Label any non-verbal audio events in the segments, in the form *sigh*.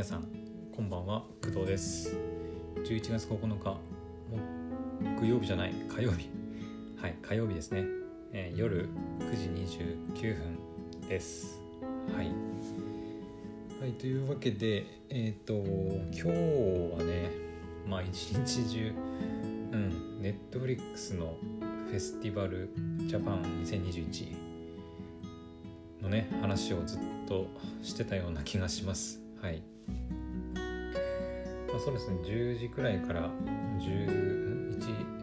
皆さんこんばんは工藤です。11月9日木曜日じゃない火曜日。はい火曜日ですね、えー、夜9時29分です。はい。はいというわけでえっ、ー、と今日はねまあ一日中うんネットフリックスのフェスティバルジャパン2021のね話をずっとしてたような気がします。はい。まあ、そうですね。10時くらいから11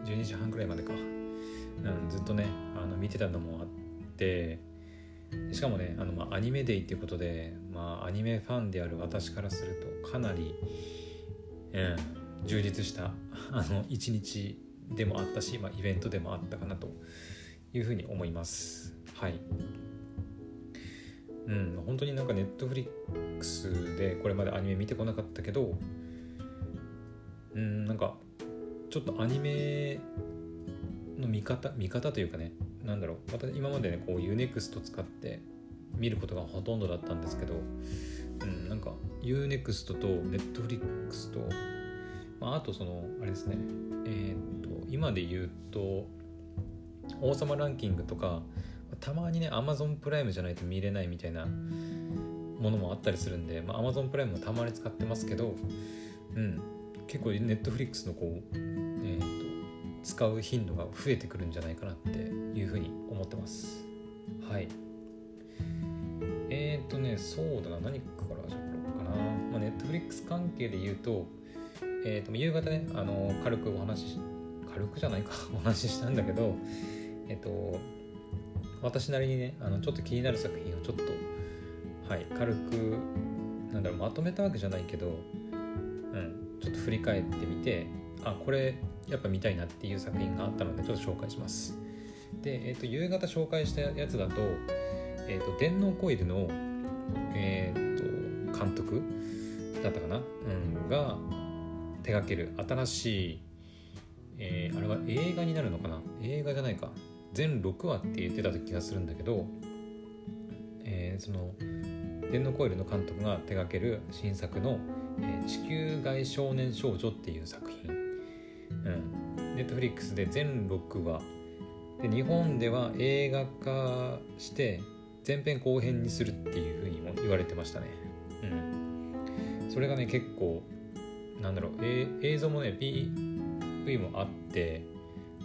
12時半くらいまでか、うん、ずっとねあの見てたのもあってしかもねあの、まあ、アニメデイっていうことで、まあ、アニメファンである私からするとかなり、うん、充実した一日でもあったし、まあ、イベントでもあったかなというふうに思います。はい。うん本当になんかネットフリックスでこれまでアニメ見てこなかったけどうんなんかちょっとアニメの見方見方というかねなんだろう私今までねこう UNEXT 使って見ることがほとんどだったんですけど、うん、なんか UNEXT と Netflix と、まあ、あとそのあれですねえっ、と今で言うと王様ランキングとかたまにね Amazon プライムじゃないと見れないみたいなものもあったりするんで、まあ、Amazon プライムもたまに使ってますけどうん結構ネットフリックスのこう、えーと、使う頻度が増えてくるんじゃないかなっていうふうに思ってます。はい。えっ、ー、とねそうだな。何から始まろうかな、まあ、ネットフリックス関係で言うと,、えーと、夕方ねあの軽くお話し軽くじゃないか。*laughs* お話ししたんだけどえっ、ー、と私なりにねあのちょっと気になる作品をちょっとはい軽くなんだろうまとめたわけじゃないけどうんちょっと振り返ってみてあこれやっぱ見たいなっていう作品があったのでちょっと紹介します。で、えーと、夕方紹介したやつだと,、えーと、電脳コイルの、えーと、監督だったかな、うん、が手掛ける新しい、えー、あれは映画になるのかな？映画じゃないか。全6話って言ってた気がするんだけど、えー、その電脳コイルの監督が手掛ける新作のえー、地球外少年少女っていう作品、うん、ネットフリックスで全6話。で日本では映画化して前編後編にするっていうふうにも言われてましたね。うん。それがね結構なんだろう、えー、映像もね PV もあって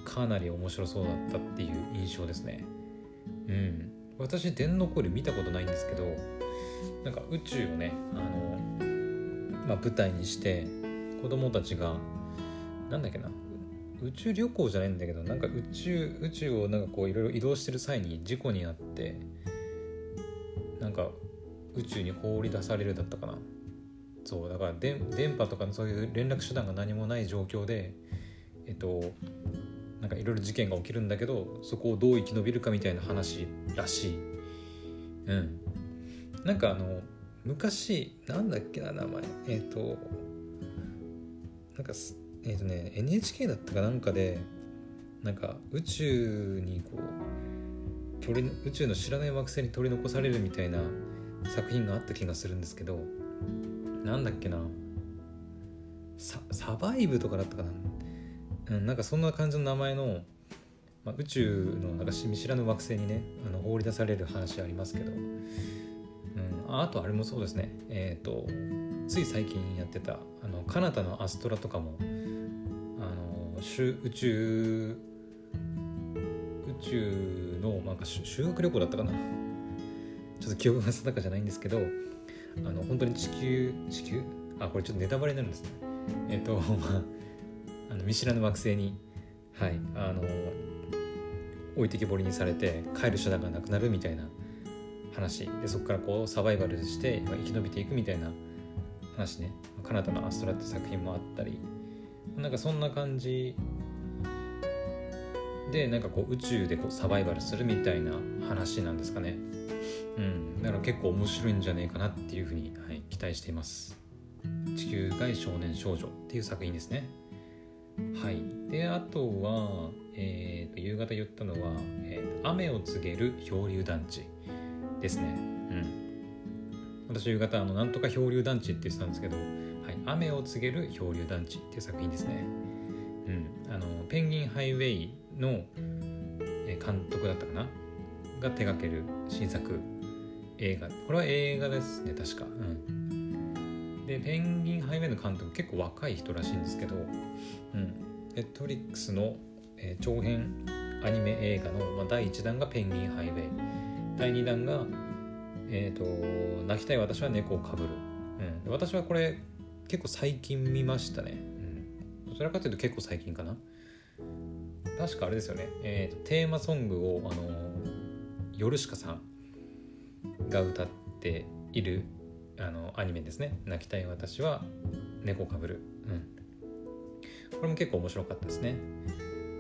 かなり面白そうだったっていう印象ですね。うん。私電脳コイル見たことないんですけどなんか宇宙をねあのまあ、舞台にして子供たちがなんだっけな宇宙旅行じゃないんだけどなんか宇宙宇宙をなんかこういろいろ移動してる際に事故に遭ってなんか宇宙に放り出されるだったかな。そうだから電波とかのそういう連絡手段が何もない状況でえっとなんかいろいろ事件が起きるんだけどそこをどう生き延びるかみたいな話らしい。うん。なんかあの昔なんだっけな名前。えっ、ー、となんかえっ、ー、とね NHK だったかなんかでなんか宇宙にこう取り宇宙の知らない惑星に取り残されるみたいな作品があった気がするんですけどなんだっけな。ササバイブとかだったかな、うん、なんかそんな感じの名前の、まあ、宇宙のなんか見知らぬ惑星にねあの放り出される話ありますけど。うんあとあれもそうですね。えっ、ー、とつい最近やってたあのカナダのアストラとかもあの宇宙宇宙のなんか修学旅行だったかな。ちょっと記憶が定かじゃないんですけどあの本当に地球地球？あこれちょっとネタバレになるんですね。えっ、ー、とまああの見知らぬ惑星にはいあの置いてきぼりにされて帰る手段がなくなるみたいな話。でそこからこうサバイバルして生き延びていくみたいな話ね「カナダのアストラ」って作品もあったり。なんかそんな感じ。でなんかこう宇宙でこうサバイバルするみたいな話なんですかね。うん。だから結構面白いんじゃねえかなっていうふうに、はい、期待しています。地球外少年少女っていう作品ですね。はいであとは、えーと、夕方言ったのは、えー「雨を告げる漂流団地」ですね。うん。私夕方あのなんとか漂流団地って言ってたんですけど、はい、雨を告げる漂流団地っていう作品ですね。うん、あのペンギンハイウェイの監督だったかな？が手掛ける新作映画これは映画ですね確か。うん、でペンギンハイウェイの監督結構若い人らしいんですけど、うん、ネットフリックスの、えー、長編アニメ映画の、まあ、第1弾がペンギンハイウェイ。第2弾がえ、ー、と泣きたい私は猫をかぶる、うん、私はこれ結構最近見ましたね、うん、どちらかというと結構最近かな。確かあれですよね、えーと、テーマソングをあのヨルシカさんが歌っているあのアニメですね「泣きたい私は猫かぶる」うん。これも結構面白かったですね。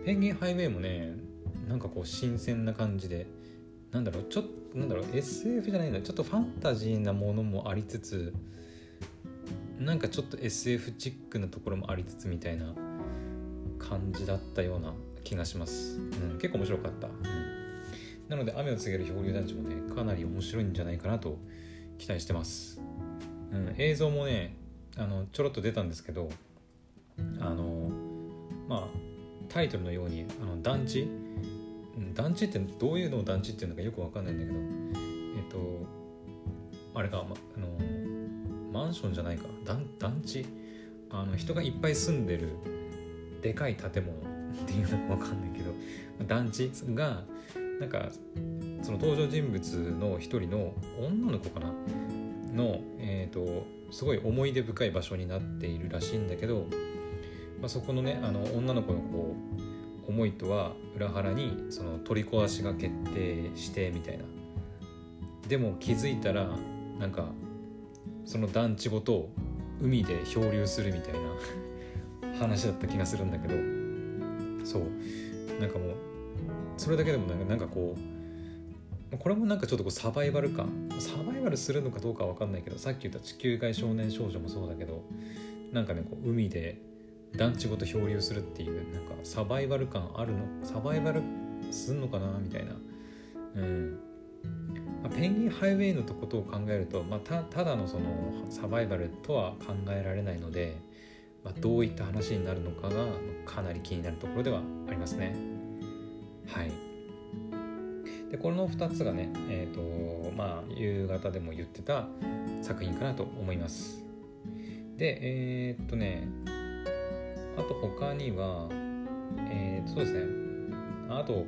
ペンギンハイウェイもねなんかこう新鮮な感じでなんだろうちょっとなんだろう SF じゃないんだちょっとファンタジーなものもありつつなんかちょっと SF チックなところもありつつみたいな感じだったような気がします、うん、結構面白かった、うん、なので雨を告げる漂流団地もねかなり面白いんじゃないかなと期待してます、ん、映像もねあのちょろっと出たんですけどあのまあタイトルのようにあの団地？団地ってどういうのを団地っていうのかよくわかんないんだけどえっとあれか、ま、あのマンションじゃないか。団団地？あの人がいっぱい住んでるでかい建物っていうのかわかんないけど *laughs* 団地？がなんかその登場人物の一人の女の子かな。の、えーと、すごい思い出深い場所になっているらしいんだけど、まあ、そこのねあの女の子のこう思いとは裏腹にその取り壊しが決定してみたいな。でも気づいたらなんかその団地ごと海で漂流するみたいな *laughs* 話だった気がするんだけど。そう。なんかもうそれだけでもなんかこうこれもなんかちょっとこうサバイバル感。サバイバルするのかどうかは分かんないけどさっき言った地球外少年少女もそうだけどなんかねこう海で団地ごと漂流するっていうなんかサバイバル感あるの？サバイバルすんのかなみたいな。うん。まあ、ペンギンハイウェイのことを考えると、まあ、たただのそのサバイバルとは考えられないのでまあ、どういった話になるのかがかなり気になるところではありますね。はい。でこの2つがね、えーとまあ、夕方でも言ってた作品かなと思います。で、えー、っとね、あと他には、えー、そうですね、あと、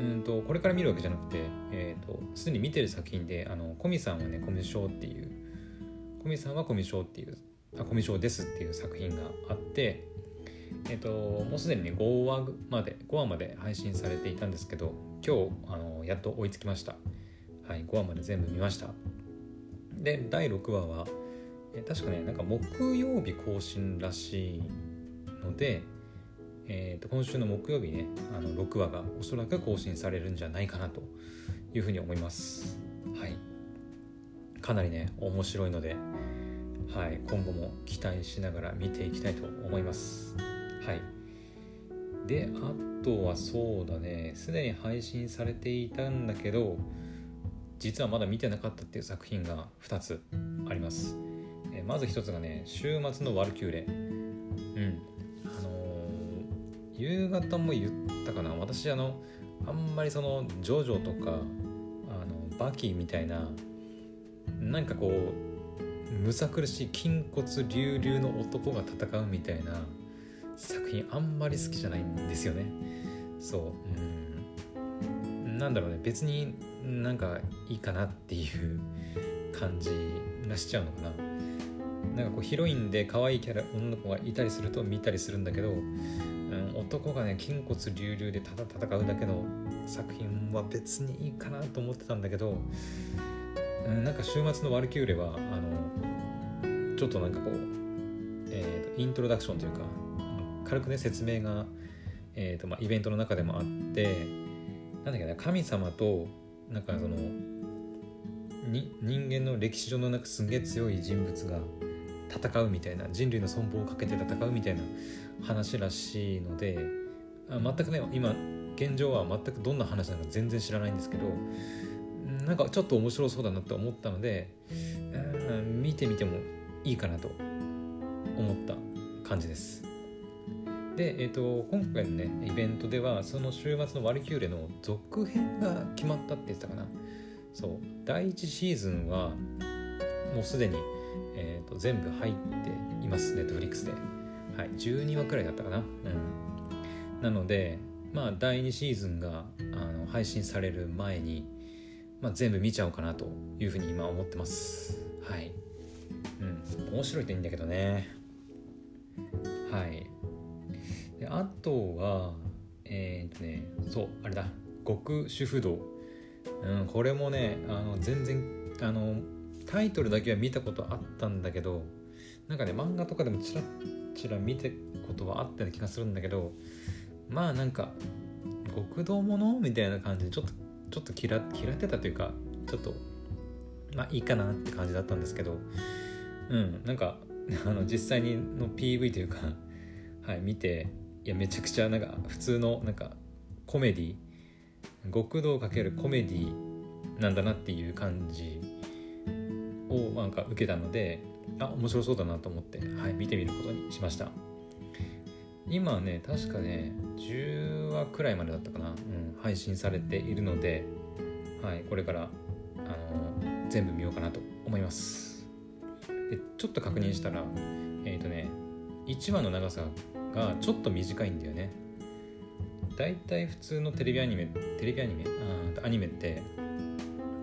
うんとこれから見るわけじゃなくて、えーと、すでに見てる作品で、あのコミさんはね、コミュ障っていう、コミさんはコミュ障っていうあコミュ障ですっていう作品があってえっ、ともうすでにね5話まで5話まで配信されていたんですけど今日あのやっと追いつきました。はい5話まで全部見ました。で第6話はえ確かねなんか木曜日更新らしいのでえー、と今週の木曜日ねあの6話がおそらく更新されるんじゃないかなというふうに思います。はい。かなりね面白いのではい、今後も期待しながら見ていきたいと思います。はい、であとはそうだね。すでに配信されていたんだけど実はまだ見てなかったっていう作品が2つあります。えまず1つがね「週末のワルキューレ」うん。あのー、夕方も言ったかな。私あのあんまりそのジョジョとかあのバキみたいななんかこうむさ苦しい筋骨隆々の男が戦うみたいな作品あんまり好きじゃないんですよね。そう。うん。なんだろうね。別になんかいいかなっていう感じがしちゃうのかな。なんかこうヒロインで可愛いキャラ女の子がいたりすると見たりするんだけど、うん、男がね筋骨隆々でただ戦うだけの作品は別にいいかなと思ってたんだけどうんなんか週末のワルキューレはあのちょっとなんかこう、えーと、イントロダクションというか軽くね説明が、えーとまあ、イベントの中でもあってなんだっけな神様となんかそのに人間の歴史上のなんかすんげえ強い人物が戦うみたいな人類の存亡をかけて戦うみたいな話らしいのであ全くね今現状は全くどんな話なのか全然知らないんですけどなんかちょっと面白そうだなって思ったので、見てみてもいいかなと思った感じです。で、えーと、今回のねイベントではその週末のワルキューレの続編が決まったって言ってたかな。そう。第1シーズンはもうすでに、えーと、全部入っていますネットフリックスで、はい、12話くらいだったかな。うん。なのでまあ第2シーズンがあの配信される前に、まあ、全部見ちゃおうかなというふうに今思ってます。はい。うん。面白いといいんだけどね。はい。であとはえー、っとねそうあれだ。極主婦道。うんこれもねあの全然あのタイトルだけは見たことあったんだけどなんかね漫画とかでもチラッチラ見たことはあったような気がするんだけどまあなんか極道もの？みたいな感じでちょっとちょっと嫌嫌ってたというかちょっとまあいいかなって感じだったんですけどうんなんかあの実際にの PV というかはい見ていやめちゃくちゃなんか普通のなんかコメディ極道かけるコメディなんだなっていう感じをなんか受けたのであ面白そうだなと思って、はい、見てみることにしました。今ね確かね10話くらいまでだったかな、うん、配信されているので、はい、これからあの全部見ようかなと思います。でちょっと確認したらえっ、ー、とね1話の長さがちょっと短いんだよね。だいたい普通のテレビアニメテレビアニメ？あアニメって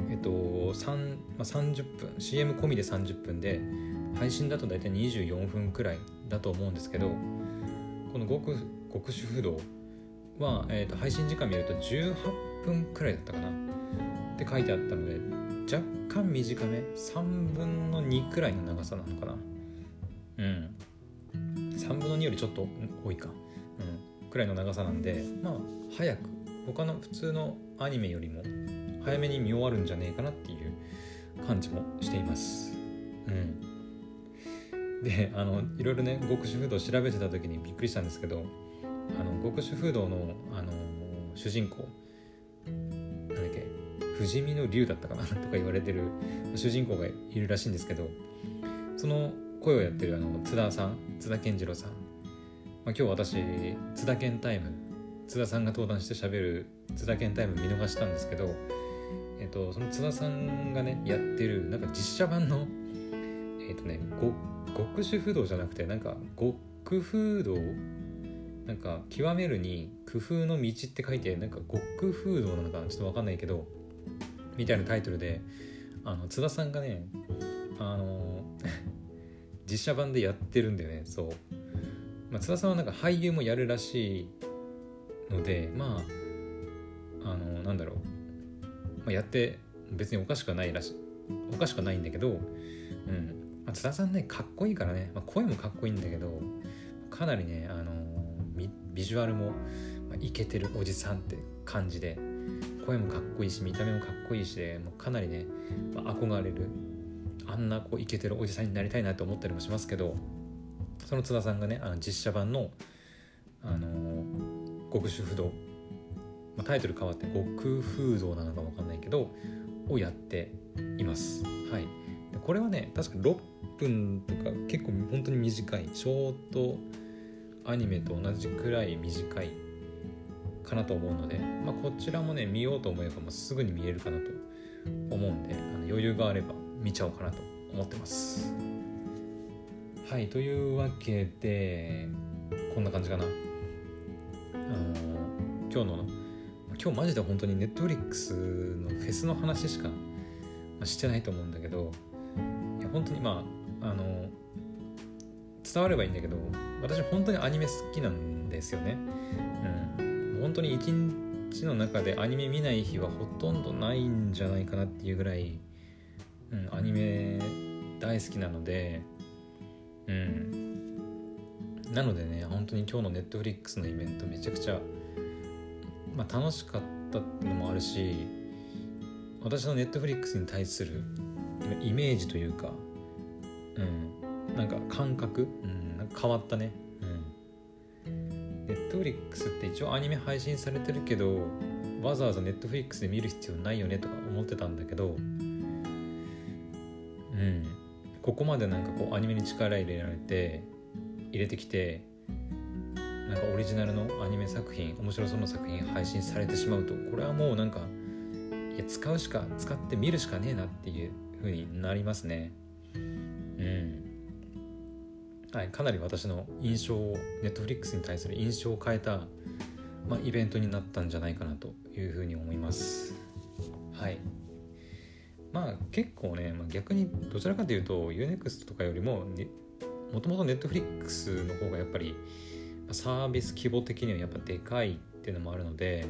えっと3、まあ、30分 CM 込みで30分で配信だと大体24分くらいだと思うんですけどこの極極主不動は、えーと、配信時間見ると18分くらいだったかな。って書いてあったので若干短め？3分の2くらいの長さなのかな。うん。3分の2よりちょっと多いか、うん、くらいの長さなんでまあ早く。他の普通のアニメよりも早めに見終わるんじゃねえかなっていう感じもしています。うん。であのいろいろね極主風土調べてた時にびっくりしたんですけどあの極主風土のあの主人公なんだっけ不死身の竜だったかなとか言われてる主人公がいるらしいんですけどその声をやってるあの津田さん津田健次郎さん、まあ、今日私津田健タイム津田さんが登壇してしゃべる津田健タイム見逃したんですけど、えっと、その津田さんがねやってるなんか実写版のえっとね極主不動じゃなくてなんか極風道なんか極めるに工夫の道って書いてなんか極風道なのかちょっと分かんないけどみたいなタイトルであの津田さんがねあの実写版でやってるんだよね。そう、まあ、津田さんはなんか俳優もやるらしいのでまああのなんだろう、まあ、やって別におかしくはないらしい。おかしくはないんだけどうん。まあ、津田さんねかっこいいからね、まあ、声もかっこいいんだけどかなりね、あの、ビジュアルも、イケてるおじさんって感じで声もかっこいいし見た目もかっこいいしでもうかなりね、まあ、憧れるあんなこうイケてるおじさんになりたいなと思ったりもしますけどその津田さんがねあの実写版のあのー、極主不動、まあ、タイトル変わって極風道なのか分かんないけどをやっています。はい。これはね確か6分とか結構本当に短い。ショートアニメと同じくらい短いかなと思うので、まあ、こちらもね見ようと思えばもうすぐに見えるかなと思うんであの余裕があれば見ちゃおうかなと思ってます。はいというわけでこんな感じかな。あの今日の今日マジで本当にネットフリックスのフェスの話しかしてないと思うんだけどいや本当にまああの伝わればいいんだけど私本当にアニメ好きなんですよね。うん。本当に一日の中でアニメ見ない日はほとんどないんじゃないかなっていうぐらい、大好きなのでうん。なのでね本当に今日のネットフリックスのイベントめちゃくちゃ、まあ、楽しかったってのもあるし私のネットフリックスに対するイメージというかうん。なんか感覚、うん、なんか変わったね。うん。ネットフリックスって一応アニメ配信されてるけどわざわざネットフリックスで見る必要ないよねとか思ってたんだけどうん。ここまでなんかこうアニメに力入れられて入れてきてなんかオリジナルのアニメ作品面白そうな作品配信されてしまうとこれはもうなんかいや使うしか使って見るしかねえなっていう風になりますね。うん。はい、かなり私の印象をネットフリックスに対する印象を変えた、まあ、イベントになったんじゃないかなというふうに思います。はい。まあ結構ね、まあ、逆にどちらかというと UNEXT とかよりももともとネットフリックスの方がやっぱりサービス規模的にはやっぱでかいっていうのもあるので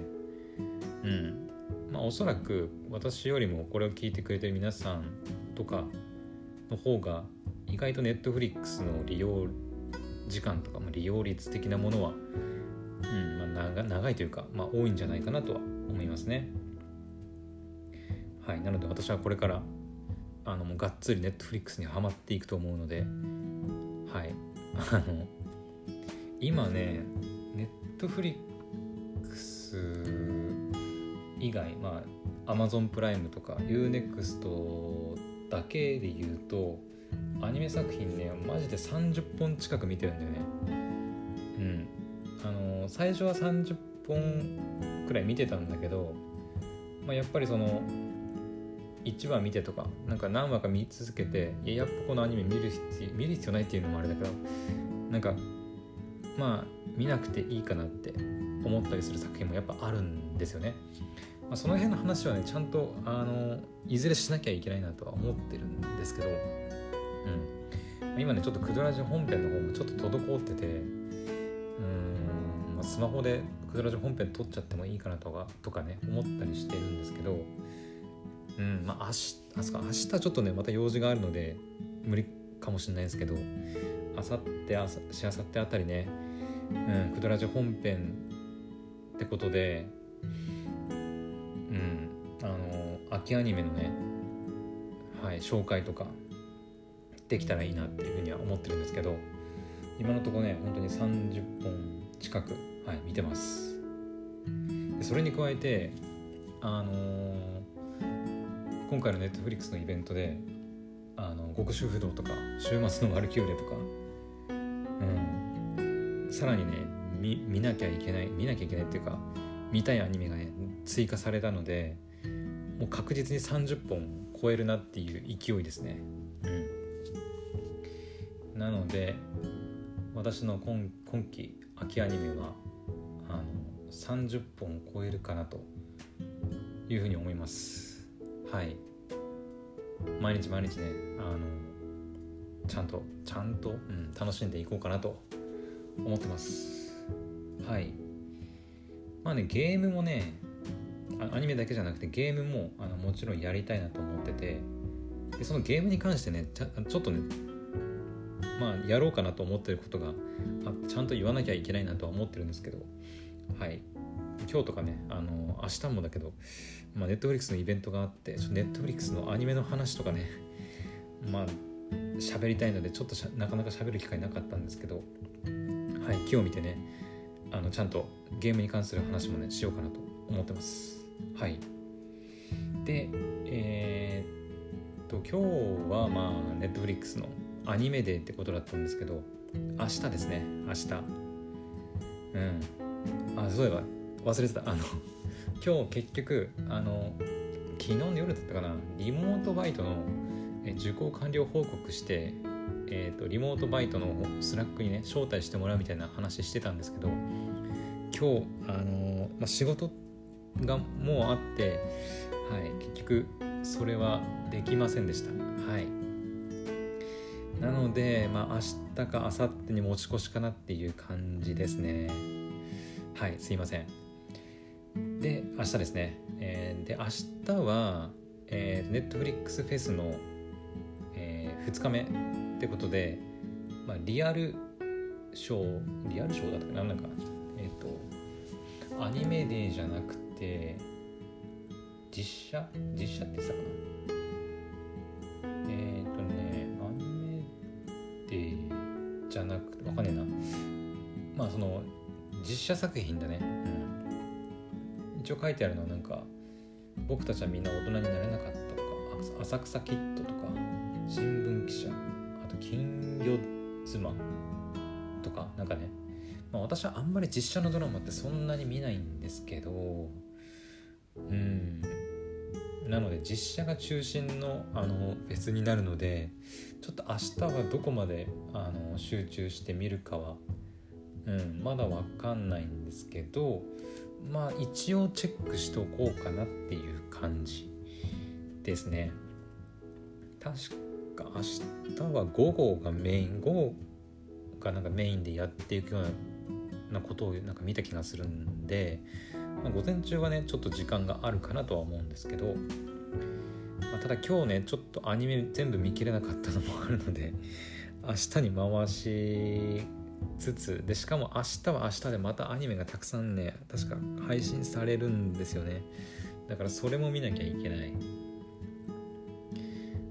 うんまあおそらく私よりもこれを聞いてくれてる皆さんとかの方が意外とネットフリックスの利用時間とか、まあ、利用率的なものは、うんまあ長、長いというか、まあ、多いんじゃないかなとは思いますね。はい、なので私はこれからあのもうがっつりネットフリックスにはまっていくと思うので、はい、あの今ねネットフリックス以外まあアマゾンプライムとか UNEXT だけで言うとアニメ作品ねマジで30本近く見てるんだよね。うん。あの最初は30本くらい見てたんだけど、まあ、やっぱりその1話見てとかなんか何話か見続けてややっぱこのアニメ見る必要見る必要ないっていうのもあれだけどなんかまあ見なくていいかなって思ったりする作品もやっぱあるんですよね、まあ、その辺の話はねちゃんとあのいずれしなきゃいけないなとは思ってるんですけどうん、今ねちょっとクドラジ本編の方もちょっと滞っててうん、まあ、スマホでクドラジ本編撮っちゃってもいいかなとかとかね思ったりしてるんですけどうんまあ明日あそか明日ちょっとねまた用事があるので無理かもしれないですけどあさってあさしあさってあたりね、うん、クドラジ本編ってことでうんあの秋アニメのねはい紹介とかできたらいいなっていうふうには思ってるんですけど今のところね本当に30本近く、はい、見てます。それに加えてあのー、今回のネットフリックスのイベントであの極主不動とか週末のワルキューレとかうん。さらにね見見なきゃいけない見なきゃいけないっていうか見たいアニメがね追加されたのでもう確実に30本超えるなっていう勢いですね。うん。なので私の今今期秋アニメはあの30本超えるかなというふうに思います。はい。毎日毎日ねあのちゃんとちゃんと、うん、楽しんでいこうかなと思ってます。はい。まあねゲームもねアニメだけじゃなくてゲームもあのもちろんやりたいなと思っててでそのゲームに関してねちょっとねまあやろうかなと思ってることがあちゃんと言わなきゃいけないなとは思ってるんですけどはい。今日とかねあの明日もだけど、まあ、ネットフリックスのイベントがあってネットフリックスのアニメの話とかねまあ喋りたいのでちょっとなかなか喋る機会なかったんですけどはい今日見てねあのちゃんとゲームに関する話もねしようかなと思ってます。はい。でえー、っと今日はまあネットフリックスのアニメデーってことだったんですけど明日ですね明日。うん。あそういえば忘れてたあの今日結局あの昨日の夜だったかなリモートバイトの受講完了報告して、えーと、リモートバイトのスラックにね招待してもらうみたいな話してたんですけど今日あの、まあ、仕事がもうあって、はい、結局それはできませんでしたはいなので、まあ、明日か明後日に持ち越しかなっていう感じですね。はい、すいません。で、明日ですね。えー、で、明日は、えー、ネットフリックスフェスの、えー、2日目ってことで、まあ、リアルショー、リアルショーだったかななんか、えっ、ー、と、アニメデーじゃなくて、実写実写って言ってたかな。えっとねアニメデーじゃなくてわかんねえな。まあその実写作品だね、うん、一応書いてあるのはなんか僕たちはみんな大人になれなかった」とか「浅草キッド」とか「新聞記者」あと「金魚妻」とかなんかね、まあ、私はあんまり実写のドラマってそんなに見ないんですけどうん。なので実写が中心のあのフェスになるのでちょっと明日はどこまであの集中して見るかは、うん、まだ分かんないんですけどまあ一応チェックしておこうかなっていう感じですね。確か明日は午後がメイン午後がなんかメインでやっていくようなことをなんか見た気がするんでまあ、午前中はねちょっと時間があるかなとは思うんですけど、まあ、ただ今日ねちょっとアニメ全部見切れなかったのもあるので明日に回しつつでしかも明日は明日でまたアニメがたくさんね確か配信されるんですよね。だからそれも見なきゃいけない。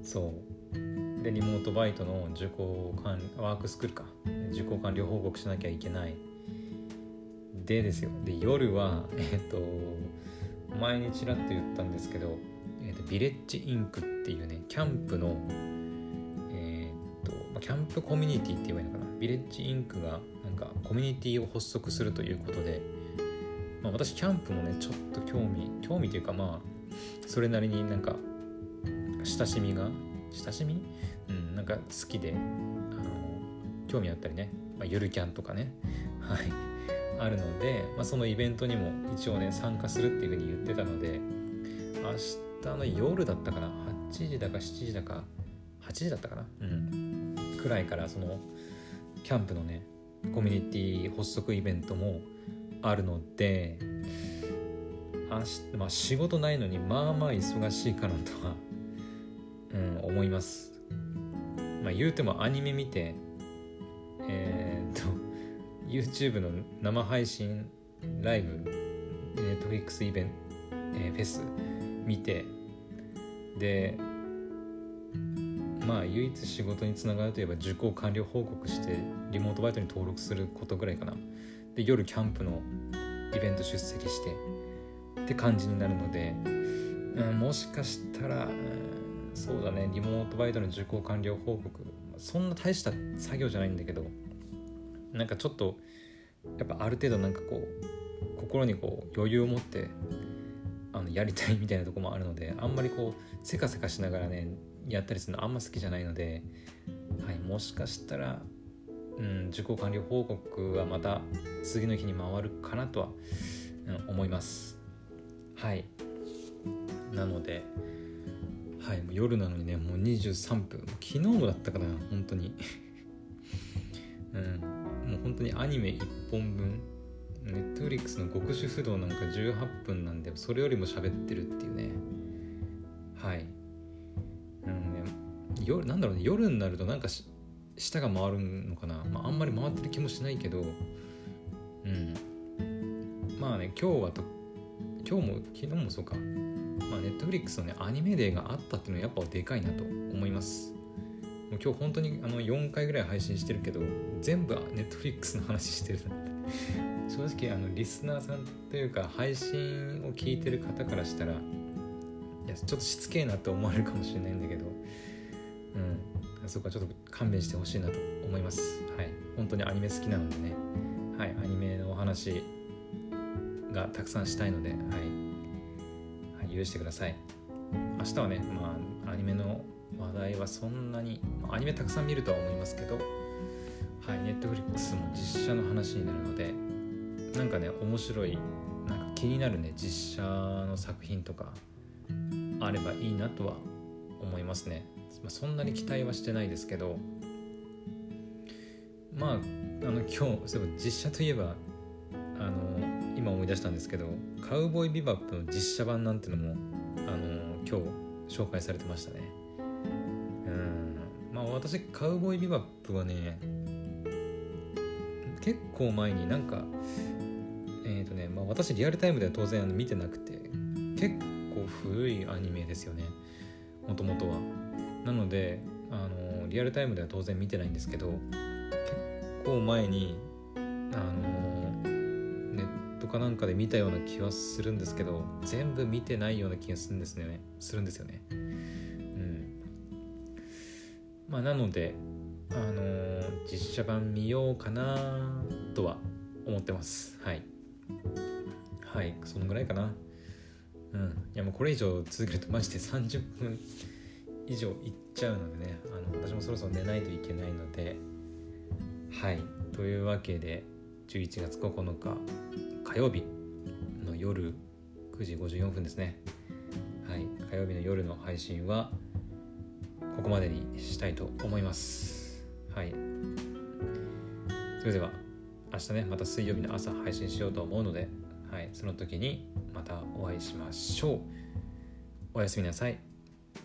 そう。でリモートバイトの受講完ワークスクールか。受講完了報告しなきゃいけない。でですよ。で夜はえっ、と前にちらっと言ったんですけど、えーと、ビレッジインクっていうねキャンプのえっ、と、キャンプコミュニティって言えばいいのかな。ビレッジインクがなんかコミュニティを発足するということで、まあ、私キャンプもねちょっと興味興味というかまあそれなりになんか親しみが親しみ？うんなんか好きであの興味あったりね、まあ、ゆるキャンとかねはいあるので、まあ、そのイベントにも一応ね参加するっていうふうに言ってたので明日の夜だったかな？8時だか7時だか8時だったかな？うんくらいからそのキャンプのねコミュニティ発足イベントもあるので、まあ、仕事ないのにまあまあ忙しいかなとは、うん、思います。まあ言うてもアニメ見てえー、っと YouTube の生配信ライブ Netflix イベント、えー、フェス見てでまあ唯一仕事につながるといえば受講完了報告してリモートバイトに登録することぐらいかな。で夜キャンプのイベント出席してって感じになるので、うん、もしかしたら、うん、そうだねリモートバイトの受講完了報告そんな大した作業じゃないんだけどなんかちょっとやっぱある程度なんかこう心にこう余裕を持ってあのやりたいみたいなとこもあるのであんまりこうせかせかしながらねやったりするのあんま好きじゃないので、はい、もしかしたら、うん、受講完了報告はまた次の日に回るかなとは、うん、思います。はい。なのではいもう夜なのにねもう23分。昨日もだったかな本当に。*laughs* うん。もう本当にアニメ1本分ネットフリックスの極主不動なんか18分なんでそれよりも喋ってるっていうね。はい。うんね夜なんだろうね夜になるとなんか舌が回るのかな、まあ、あんまり回ってる気もしないけど。うん。まあね今日はと今日も昨日もそうか。まあネットフリックスのねアニメデーがあったっていうのはやっぱでかいなと思います。もう今日本当にあの4回ぐらい配信してるけど全部ネットフリックスの話してる。正直あのリスナーさんというか配信を聞いてる方からしたらいやちょっとしつけえなって思われるかもしれないんだけどうんそこはちょっと勘弁してほしいなと思います。はい。本当にアニメ好きなのでね。はい。アニメのお話がたくさんしたいのではい、はい、許してください。明日はねまあアニメの話題はそんなにま、アニメたくさん見るとは思いますけど、はい、ネットフリックスも実写の話になるので、なんかね、面白い、なんか気になるね、実写の作品とかあればいいなとは思いますね。まあ、そんなに期待はしてないですけど、まあ、あの今日、そういえば実写といえば、あの今思い出したんですけど「カウボーイビバップ」の実写版なんてのもあの今日紹介されてましたね。うん。まあ私カウボーイビバップはね結構前になんかえっ、ー、とね、まあ、私リアルタイムでは当然見てなくて結構古いアニメですよね。もともとは。なのであのリアルタイムでは当然見てないんですけど結構前にあのネットかなんかで見たような気はするんですけど全部見てないような気がするんですね。するんですよね。うん。まあなのであの、実写版見ようかなとは思ってます。はい。はいそのぐらいかな。うんいやもうこれ以上続けるとマジで30分以上いっちゃうのでねあの私もそろそろ寝ないといけないので。はいというわけで11月9日火曜日の夜9時54分ですね。はい火曜日の夜の配信はここまでにしたいと思います。はい。それでは。明日ねまた水曜日の朝配信しようと思うのではいその時にまたお会いしましょう。おやすみなさい。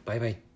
バイバイ。